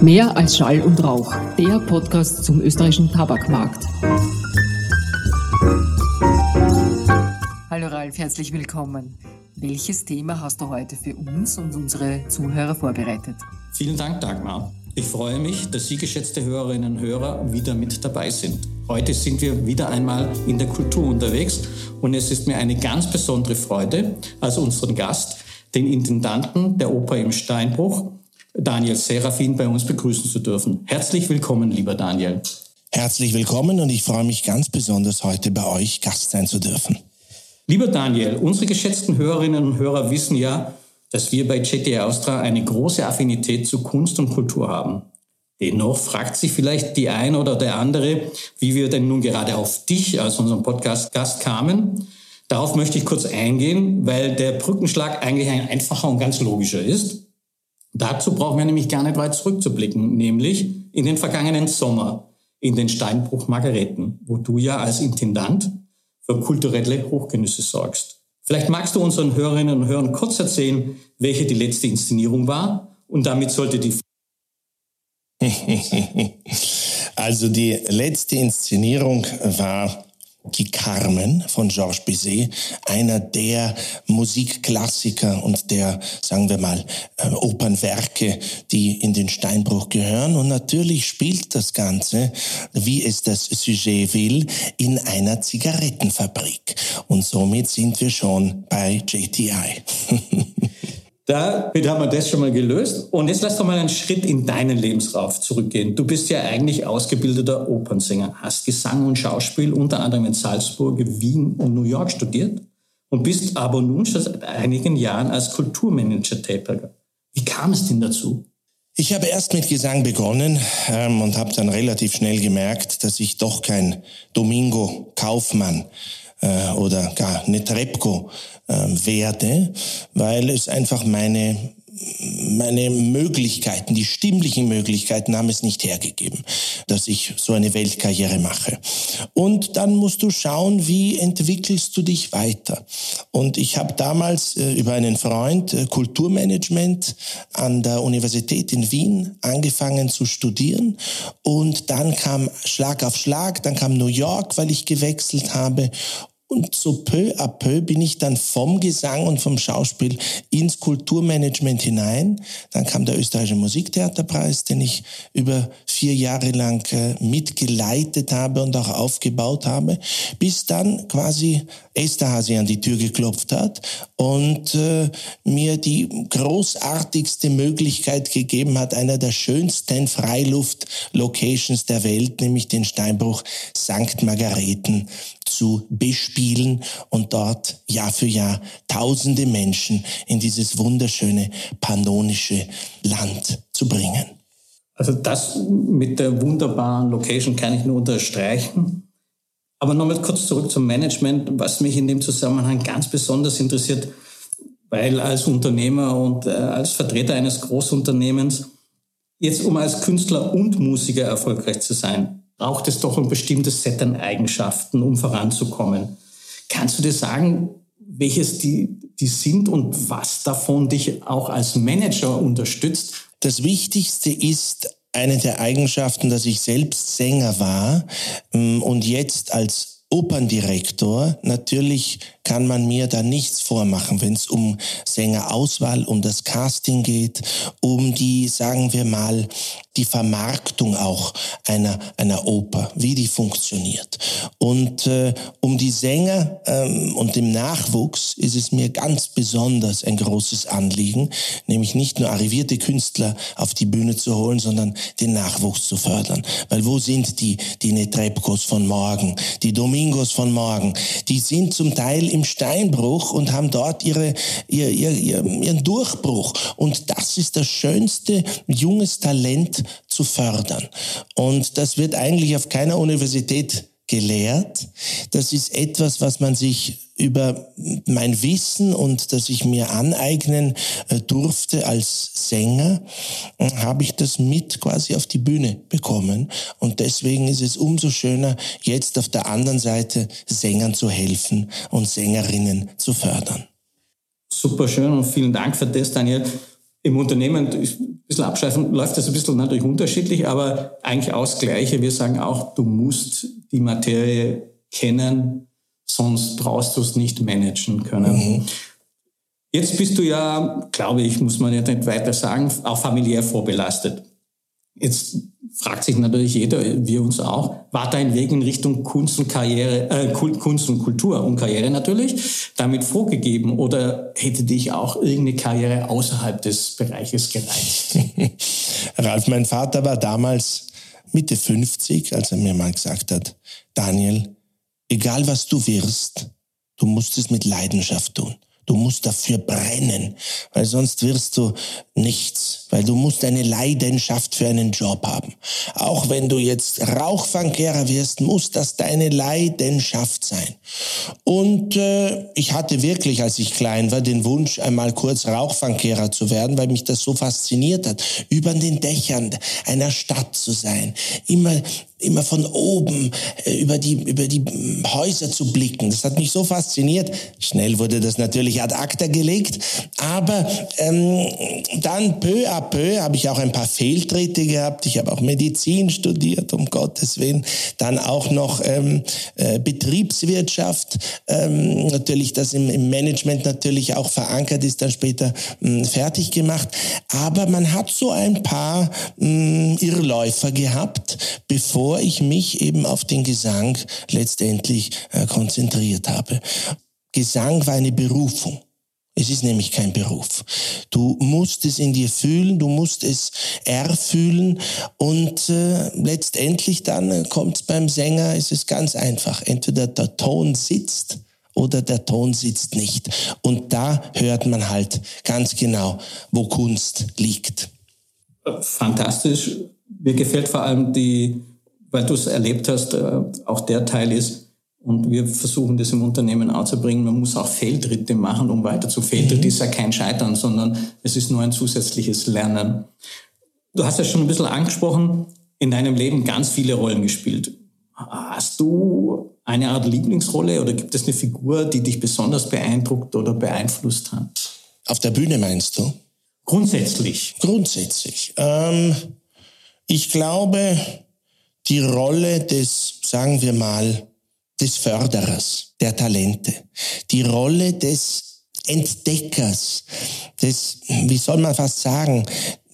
Mehr als Schall und Rauch, der Podcast zum österreichischen Tabakmarkt. Hallo Ralf, herzlich willkommen. Welches Thema hast du heute für uns und unsere Zuhörer vorbereitet? Vielen Dank, Dagmar. Ich freue mich, dass Sie, geschätzte Hörerinnen und Hörer, wieder mit dabei sind. Heute sind wir wieder einmal in der Kultur unterwegs und es ist mir eine ganz besondere Freude, als unseren Gast, den Intendanten der Oper im Steinbruch, Daniel Serafin, bei uns begrüßen zu dürfen. Herzlich willkommen, lieber Daniel. Herzlich willkommen und ich freue mich ganz besonders, heute bei euch Gast sein zu dürfen. Lieber Daniel, unsere geschätzten Hörerinnen und Hörer wissen ja, dass wir bei JT Austria eine große Affinität zu Kunst und Kultur haben. Dennoch fragt sich vielleicht die eine oder der andere, wie wir denn nun gerade auf dich als unseren Podcast-Gast kamen. Darauf möchte ich kurz eingehen, weil der Brückenschlag eigentlich ein einfacher und ganz logischer ist. Dazu brauchen wir nämlich gar nicht weit zurückzublicken, nämlich in den vergangenen Sommer in den Steinbruch Margareten, wo du ja als Intendant für kulturelle Hochgenüsse sorgst. Vielleicht magst du unseren Hörerinnen und Hörern kurz erzählen, welche die letzte Inszenierung war und damit sollte die Also die letzte Inszenierung war die Carmen von Georges Bizet, einer der Musikklassiker und der, sagen wir mal, äh, Opernwerke, die in den Steinbruch gehören. Und natürlich spielt das Ganze, wie es das Sujet will, in einer Zigarettenfabrik. Und somit sind wir schon bei JTI. Damit haben wir das schon mal gelöst. Und jetzt lass doch mal einen Schritt in deinen Lebensraum zurückgehen. Du bist ja eigentlich ausgebildeter Opernsänger, hast Gesang und Schauspiel unter anderem in Salzburg, Wien und New York studiert und bist aber nun schon seit einigen Jahren als Kulturmanager tätig. Wie kam es denn dazu? Ich habe erst mit Gesang begonnen ähm, und habe dann relativ schnell gemerkt, dass ich doch kein Domingo Kaufmann äh, oder gar Netrebko äh, werde, weil es einfach meine meine Möglichkeiten, die stimmlichen Möglichkeiten haben es nicht hergegeben, dass ich so eine Weltkarriere mache. Und dann musst du schauen, wie entwickelst du dich weiter. Und ich habe damals äh, über einen Freund äh, Kulturmanagement an der Universität in Wien angefangen zu studieren. Und dann kam Schlag auf Schlag, dann kam New York, weil ich gewechselt habe. Und so peu à peu bin ich dann vom Gesang und vom Schauspiel ins Kulturmanagement hinein. Dann kam der österreichische Musiktheaterpreis, den ich über vier Jahre lang äh, mitgeleitet habe und auch aufgebaut habe, bis dann quasi Esterhazy an die Tür geklopft hat und äh, mir die großartigste Möglichkeit gegeben hat, einer der schönsten Freiluft-Locations der Welt, nämlich den Steinbruch St. Margareten zu bespielen und dort Jahr für Jahr tausende Menschen in dieses wunderschöne pannonische Land zu bringen. Also das mit der wunderbaren Location kann ich nur unterstreichen. Aber nochmal kurz zurück zum Management, was mich in dem Zusammenhang ganz besonders interessiert, weil als Unternehmer und äh, als Vertreter eines Großunternehmens, jetzt um als Künstler und Musiker erfolgreich zu sein, braucht es doch ein bestimmtes Set an Eigenschaften, um voranzukommen. Kannst du dir sagen, welches die, die sind und was davon dich auch als Manager unterstützt? Das Wichtigste ist eine der Eigenschaften, dass ich selbst Sänger war mm, und jetzt als Operndirektor, natürlich kann man mir da nichts vormachen, wenn es um Sängerauswahl, um das Casting geht, um die, sagen wir mal, die Vermarktung auch einer, einer Oper, wie die funktioniert. Und äh, um die Sänger ähm, und dem Nachwuchs ist es mir ganz besonders ein großes Anliegen, nämlich nicht nur arrivierte Künstler auf die Bühne zu holen, sondern den Nachwuchs zu fördern. Weil wo sind die, die Netrebkos von morgen, die Domingos von morgen? Die sind zum Teil im Steinbruch und haben dort ihre, ihr, ihr, ihren Durchbruch. Und das ist das schönste junges Talent zu fördern. Und das wird eigentlich auf keiner Universität gelehrt. Das ist etwas, was man sich über mein Wissen und das ich mir aneignen äh, durfte als Sänger, habe ich das mit quasi auf die Bühne bekommen. Und deswegen ist es umso schöner, jetzt auf der anderen Seite Sängern zu helfen und Sängerinnen zu fördern. Super schön und vielen Dank für das, Daniel. Im Unternehmen bisschen abschweifen, läuft das ein bisschen natürlich unterschiedlich, aber eigentlich aus Gleiche. Wir sagen auch, du musst die Materie kennen, sonst brauchst du es nicht managen können. Mhm. Jetzt bist du ja, glaube ich, muss man ja nicht weiter sagen, auch familiär vorbelastet. Jetzt fragt sich natürlich jeder, wir uns auch, war dein Weg in Richtung Kunst und Karriere, äh, Kunst und Kultur und Karriere natürlich damit vorgegeben oder hätte dich auch irgendeine Karriere außerhalb des Bereiches gereizt? Ralf, mein Vater war damals Mitte 50, als er mir mal gesagt hat, Daniel, egal was du wirst, du musst es mit Leidenschaft tun. Du musst dafür brennen, weil sonst wirst du nichts, weil du musst eine Leidenschaft für einen Job haben. Auch wenn du jetzt Rauchfangkehrer wirst, muss das deine Leidenschaft sein. Und äh, ich hatte wirklich, als ich klein war, den Wunsch, einmal kurz Rauchfangkehrer zu werden, weil mich das so fasziniert hat, über den Dächern einer Stadt zu sein, immer immer von oben äh, über die über die Häuser zu blicken. Das hat mich so fasziniert. Schnell wurde das natürlich ad acta gelegt, aber ähm, dann peu à peu habe ich auch ein paar Fehltritte gehabt. Ich habe auch Medizin studiert, um Gottes Willen. Dann auch noch ähm, äh, Betriebswirtschaft. Ähm, natürlich, das im, im, Management natürlich auch verankert ist, dann später mh, hm, fertig gemacht. Aber man hat so ein paar mh, hm, Irrläufer gehabt, bevor ich mich eben auf den Gesang letztendlich äh, konzentriert habe. Gesang war eine Berufung. Es ist nämlich kein Beruf. Du musst es in dir fühlen, du musst es erfühlen und äh, letztendlich dann äh, kommt beim Sänger, ist es ganz einfach. Entweder der Ton sitzt oder der Ton sitzt nicht. Und da hört man halt ganz genau, wo Kunst liegt. Fantastisch. Mir gefällt vor allem die, weil du es erlebt hast, äh, auch der Teil ist, und wir versuchen das im Unternehmen anzubringen. Man muss auch Fehltritte machen, um weiter zu. Fehltritt mhm. ist ja kein Scheitern, sondern es ist nur ein zusätzliches Lernen. Du hast ja schon ein bisschen angesprochen, in deinem Leben ganz viele Rollen gespielt. Hast du eine Art Lieblingsrolle oder gibt es eine Figur, die dich besonders beeindruckt oder beeinflusst hat? Auf der Bühne meinst du? Grundsätzlich. Grundsätzlich. Ähm, ich glaube, die Rolle des, sagen wir mal, des Förderers der Talente, die Rolle des Entdeckers, des, wie soll man fast sagen,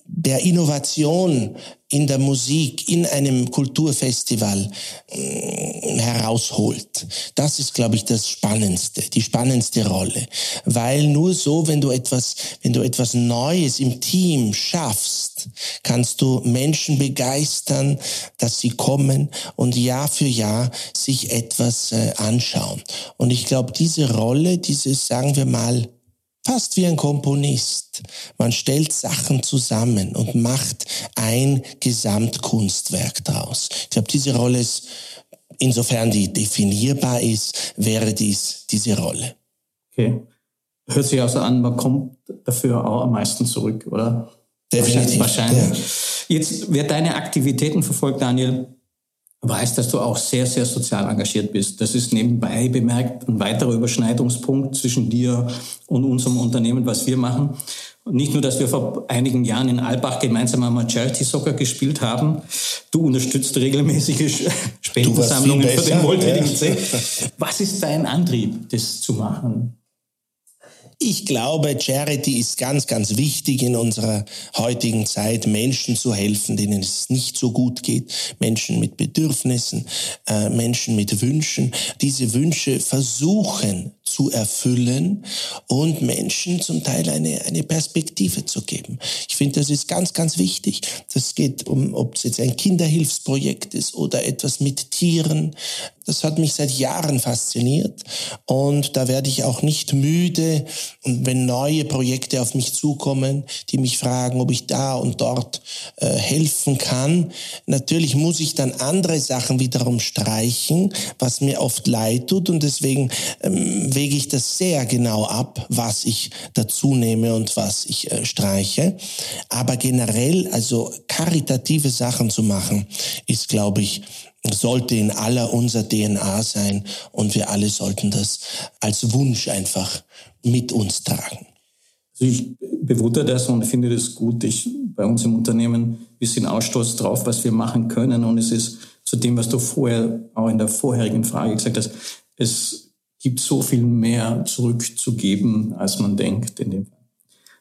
der Innovation in der Musik, in einem Kulturfestival äh, herausholt. Das ist, glaube ich, das Spannendste, die spannendste Rolle. Weil nur so, wenn du etwas, wenn du etwas Neues im Team schaffst, kannst du Menschen begeistern, dass sie kommen und Jahr für Jahr sich etwas äh, anschauen. Und ich glaube, diese Rolle, dieses, sagen wir mal, Fast wie ein Komponist. Man stellt Sachen zusammen und macht ein Gesamtkunstwerk daraus. Ich glaube, diese Rolle ist, insofern die definierbar ist, wäre dies diese Rolle. Okay. Hört sich also an, man kommt dafür auch am meisten zurück, oder? Definitiv. Wahrscheinlich. Ja. Jetzt, wer deine Aktivitäten verfolgt, Daniel, weiß, dass du auch sehr, sehr sozial engagiert bist. Das ist nebenbei bemerkt ein weiterer Überschneidungspunkt zwischen dir und unserem Unternehmen, was wir machen. nicht nur, dass wir vor einigen Jahren in Albach gemeinsam einmal Charity Soccer gespielt haben. Du unterstützt regelmäßige Spendensammlungen für den wohltätigen ja. Zweck. Was ist dein Antrieb, das zu machen? Ich glaube, Charity ist ganz, ganz wichtig in unserer heutigen Zeit, Menschen zu helfen, denen es nicht so gut geht, Menschen mit Bedürfnissen, äh, Menschen mit Wünschen, diese Wünsche versuchen zu erfüllen und Menschen zum Teil eine, eine Perspektive zu geben. Ich finde, das ist ganz, ganz wichtig. Das geht um, ob es jetzt ein Kinderhilfsprojekt ist oder etwas mit Tieren. Das hat mich seit Jahren fasziniert und da werde ich auch nicht müde, wenn neue Projekte auf mich zukommen, die mich fragen, ob ich da und dort äh, helfen kann. Natürlich muss ich dann andere Sachen wiederum streichen, was mir oft leid tut und deswegen ähm, wege ich das sehr genau ab, was ich dazu nehme und was ich äh, streiche. Aber generell, also karitative Sachen zu machen, ist, glaube ich, sollte in aller unser DNA sein und wir alle sollten das als Wunsch einfach mit uns tragen. Also ich bewundere das und finde das gut. Ich bei uns im Unternehmen. Wir sind auch drauf, was wir machen können. Und es ist zu dem, was du vorher auch in der vorherigen Frage gesagt hast, es gibt so viel mehr zurückzugeben, als man denkt in dem Fall.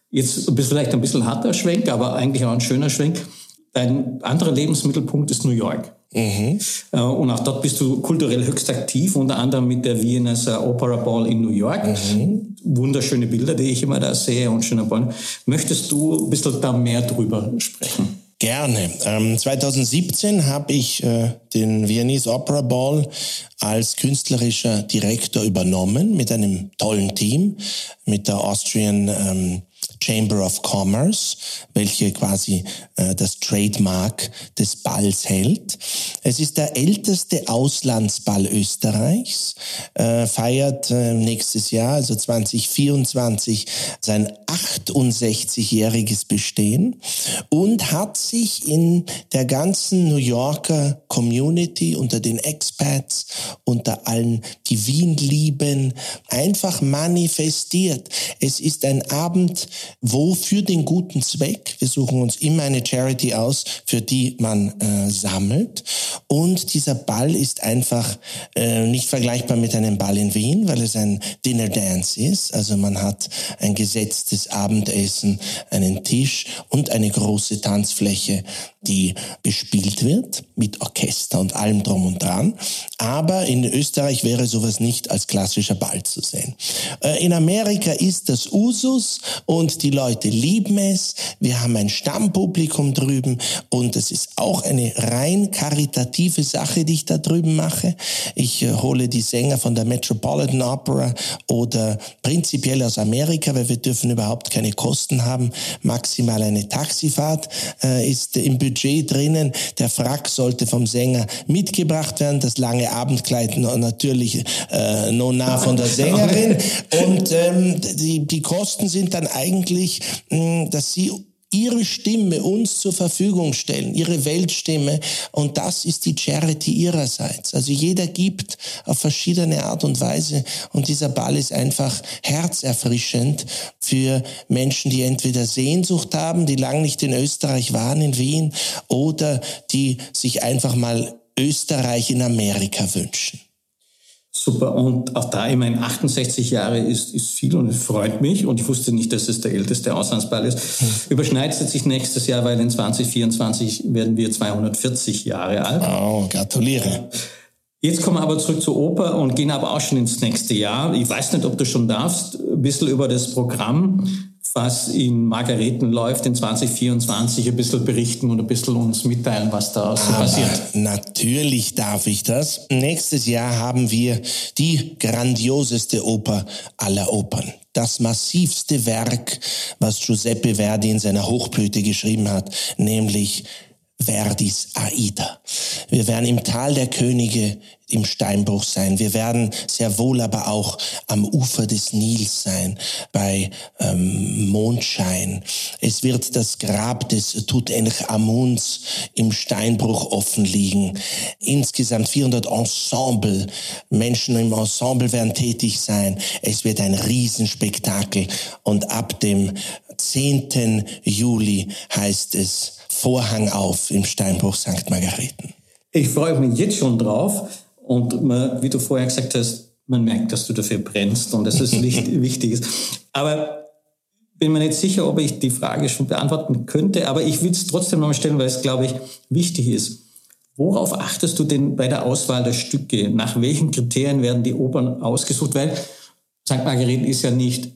Jetzt vielleicht ein bisschen harter Schwenk, aber eigentlich auch ein schöner Schwenk. Dein anderer Lebensmittelpunkt ist New York. Mhm. Äh, und auch dort bist du kulturell höchst aktiv, unter anderem mit der Vienna Opera Ball in New York. Mhm. Wunderschöne Bilder, die ich immer da sehe und schöne Ball. Möchtest du ein bisschen da mehr drüber sprechen? Gerne. Ähm, 2017 habe ich äh, den Viennese Opera Ball als künstlerischer Direktor übernommen mit einem tollen Team, mit der Austrian ähm, Chamber of Commerce, welche quasi äh, das Trademark des Balls hält. Es ist der älteste Auslandsball Österreichs, äh, feiert äh, nächstes Jahr, also 2024, sein 68-jähriges Bestehen und hat sich in der ganzen New Yorker Community, unter den Expats, unter allen, die Wien lieben, einfach manifestiert. Es ist ein Abend, wo für den guten Zweck, wir suchen uns immer eine Charity aus, für die man äh, sammelt. Und dieser Ball ist einfach äh, nicht vergleichbar mit einem Ball in Wien, weil es ein Dinner Dance ist. Also man hat ein gesetztes Abendessen, einen Tisch und eine große Tanzfläche, die bespielt wird mit Orchester und allem drum und dran. Aber in Österreich wäre sowas nicht als klassischer Ball zu sehen. Äh, in Amerika ist das Usus und die Leute lieben es. Wir haben ein Stammpublikum drüben und es ist auch eine rein karitative Sache, die ich da drüben mache. Ich äh, hole die Sänger von der Metropolitan Opera oder prinzipiell aus Amerika, weil wir dürfen überhaupt keine Kosten haben. Maximal eine Taxifahrt äh, ist im Budget drinnen. Der Frack sollte vom Sänger mitgebracht werden, das lange Abendkleid natürlich äh, nur nah von der Sängerin. Und ähm, die, die Kosten sind dann eigentlich, mh, dass sie ihre Stimme uns zur Verfügung stellen, ihre Weltstimme. Und das ist die Charity ihrerseits. Also jeder gibt auf verschiedene Art und Weise. Und dieser Ball ist einfach herzerfrischend für Menschen, die entweder Sehnsucht haben, die lang nicht in Österreich waren, in Wien, oder die sich einfach mal Österreich in Amerika wünschen. Super. Und auch da, ich meine, 68 Jahre ist, ist viel und es freut mich. Und ich wusste nicht, dass es der älteste Auslandsball ist. Hm. Überschneidet sich nächstes Jahr, weil in 2024 werden wir 240 Jahre alt. Oh, gratuliere. Jetzt kommen wir aber zurück zur Oper und gehen aber auch schon ins nächste Jahr. Ich weiß nicht, ob du schon darfst, ein bisschen über das Programm was in Margareten läuft in 2024, ein bisschen berichten und ein bisschen uns mitteilen, was da so passiert. Natürlich darf ich das. Nächstes Jahr haben wir die grandioseste Oper aller Opern. Das massivste Werk, was Giuseppe Verdi in seiner Hochblüte geschrieben hat, nämlich Verdis Aida. Wir werden im Tal der Könige im Steinbruch sein. Wir werden sehr wohl aber auch am Ufer des Nils sein, bei ähm, Mondschein. Es wird das Grab des Tutanchamuns im Steinbruch offen liegen. Insgesamt 400 Ensemble, Menschen im Ensemble werden tätig sein. Es wird ein Riesenspektakel und ab dem 10. Juli heißt es Vorhang auf im Steinbruch St. Margareten. Ich freue mich jetzt schon drauf. Und man, wie du vorher gesagt hast, man merkt, dass du dafür brennst und dass es wichtig ist. Aber bin mir nicht sicher, ob ich die Frage schon beantworten könnte, aber ich will es trotzdem nochmal stellen, weil es, glaube ich, wichtig ist. Worauf achtest du denn bei der Auswahl der Stücke? Nach welchen Kriterien werden die Opern ausgesucht? Weil St. Margareten ist ja nicht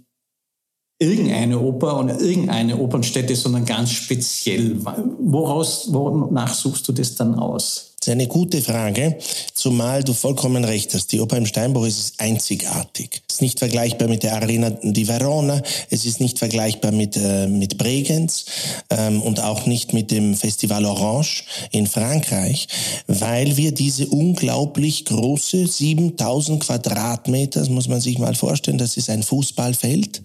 irgendeine Oper und irgendeine Opernstätte, sondern ganz speziell. Woraus, wonach suchst du das dann aus? Das ist eine gute Frage, zumal du vollkommen recht hast. Die Oper im Steinbruch ist einzigartig. Es ist nicht vergleichbar mit der Arena di Verona, es ist nicht vergleichbar mit, äh, mit Bregenz ähm, und auch nicht mit dem Festival Orange in Frankreich, weil wir diese unglaublich große 7000 Quadratmeter, das muss man sich mal vorstellen, das ist ein Fußballfeld,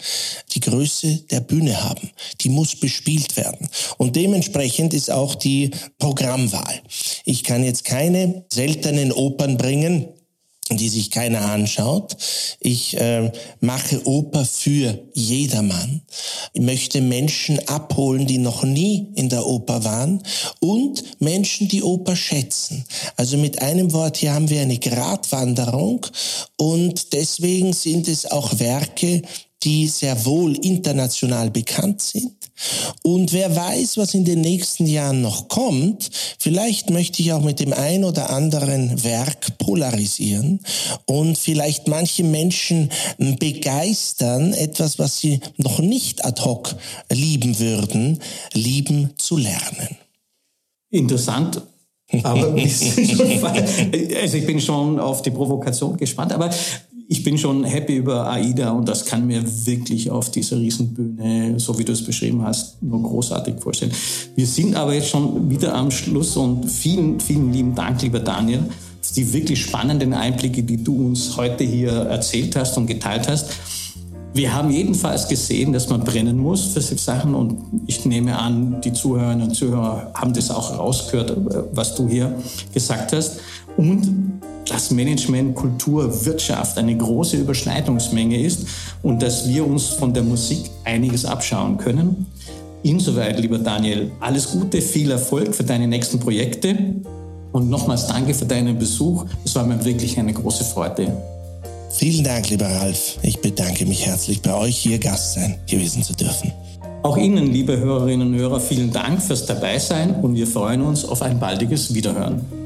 die Größe der Bühne haben. Die muss bespielt werden. Und dementsprechend ist auch die Programmwahl. Ich kann jetzt keine seltenen Opern bringen, die sich keiner anschaut. Ich äh, mache Oper für jedermann. Ich möchte Menschen abholen, die noch nie in der Oper waren und Menschen, die Oper schätzen. Also mit einem Wort, hier haben wir eine Gratwanderung und deswegen sind es auch Werke, die sehr wohl international bekannt sind. Und wer weiß, was in den nächsten Jahren noch kommt, vielleicht möchte ich auch mit dem ein oder anderen Werk polarisieren und vielleicht manche Menschen begeistern, etwas, was sie noch nicht ad hoc lieben würden, lieben zu lernen. Interessant, aber also ich bin schon auf die Provokation gespannt. Aber ich bin schon happy über AIDA und das kann mir wirklich auf dieser Riesenbühne, so wie du es beschrieben hast, nur großartig vorstellen. Wir sind aber jetzt schon wieder am Schluss und vielen, vielen lieben Dank, lieber Daniel, für die wirklich spannenden Einblicke, die du uns heute hier erzählt hast und geteilt hast. Wir haben jedenfalls gesehen, dass man brennen muss für solche Sachen und ich nehme an, die Zuhörerinnen und Zuhörer haben das auch rausgehört, was du hier gesagt hast. Und dass Management, Kultur, Wirtschaft eine große Überschneidungsmenge ist und dass wir uns von der Musik einiges abschauen können. Insoweit, lieber Daniel, alles Gute, viel Erfolg für deine nächsten Projekte und nochmals danke für deinen Besuch. Es war mir wirklich eine große Freude. Vielen Dank, lieber Ralf. Ich bedanke mich herzlich, bei euch hier Gast sein gewesen zu dürfen. Auch Ihnen, liebe Hörerinnen und Hörer, vielen Dank fürs Dabeisein und wir freuen uns auf ein baldiges Wiederhören.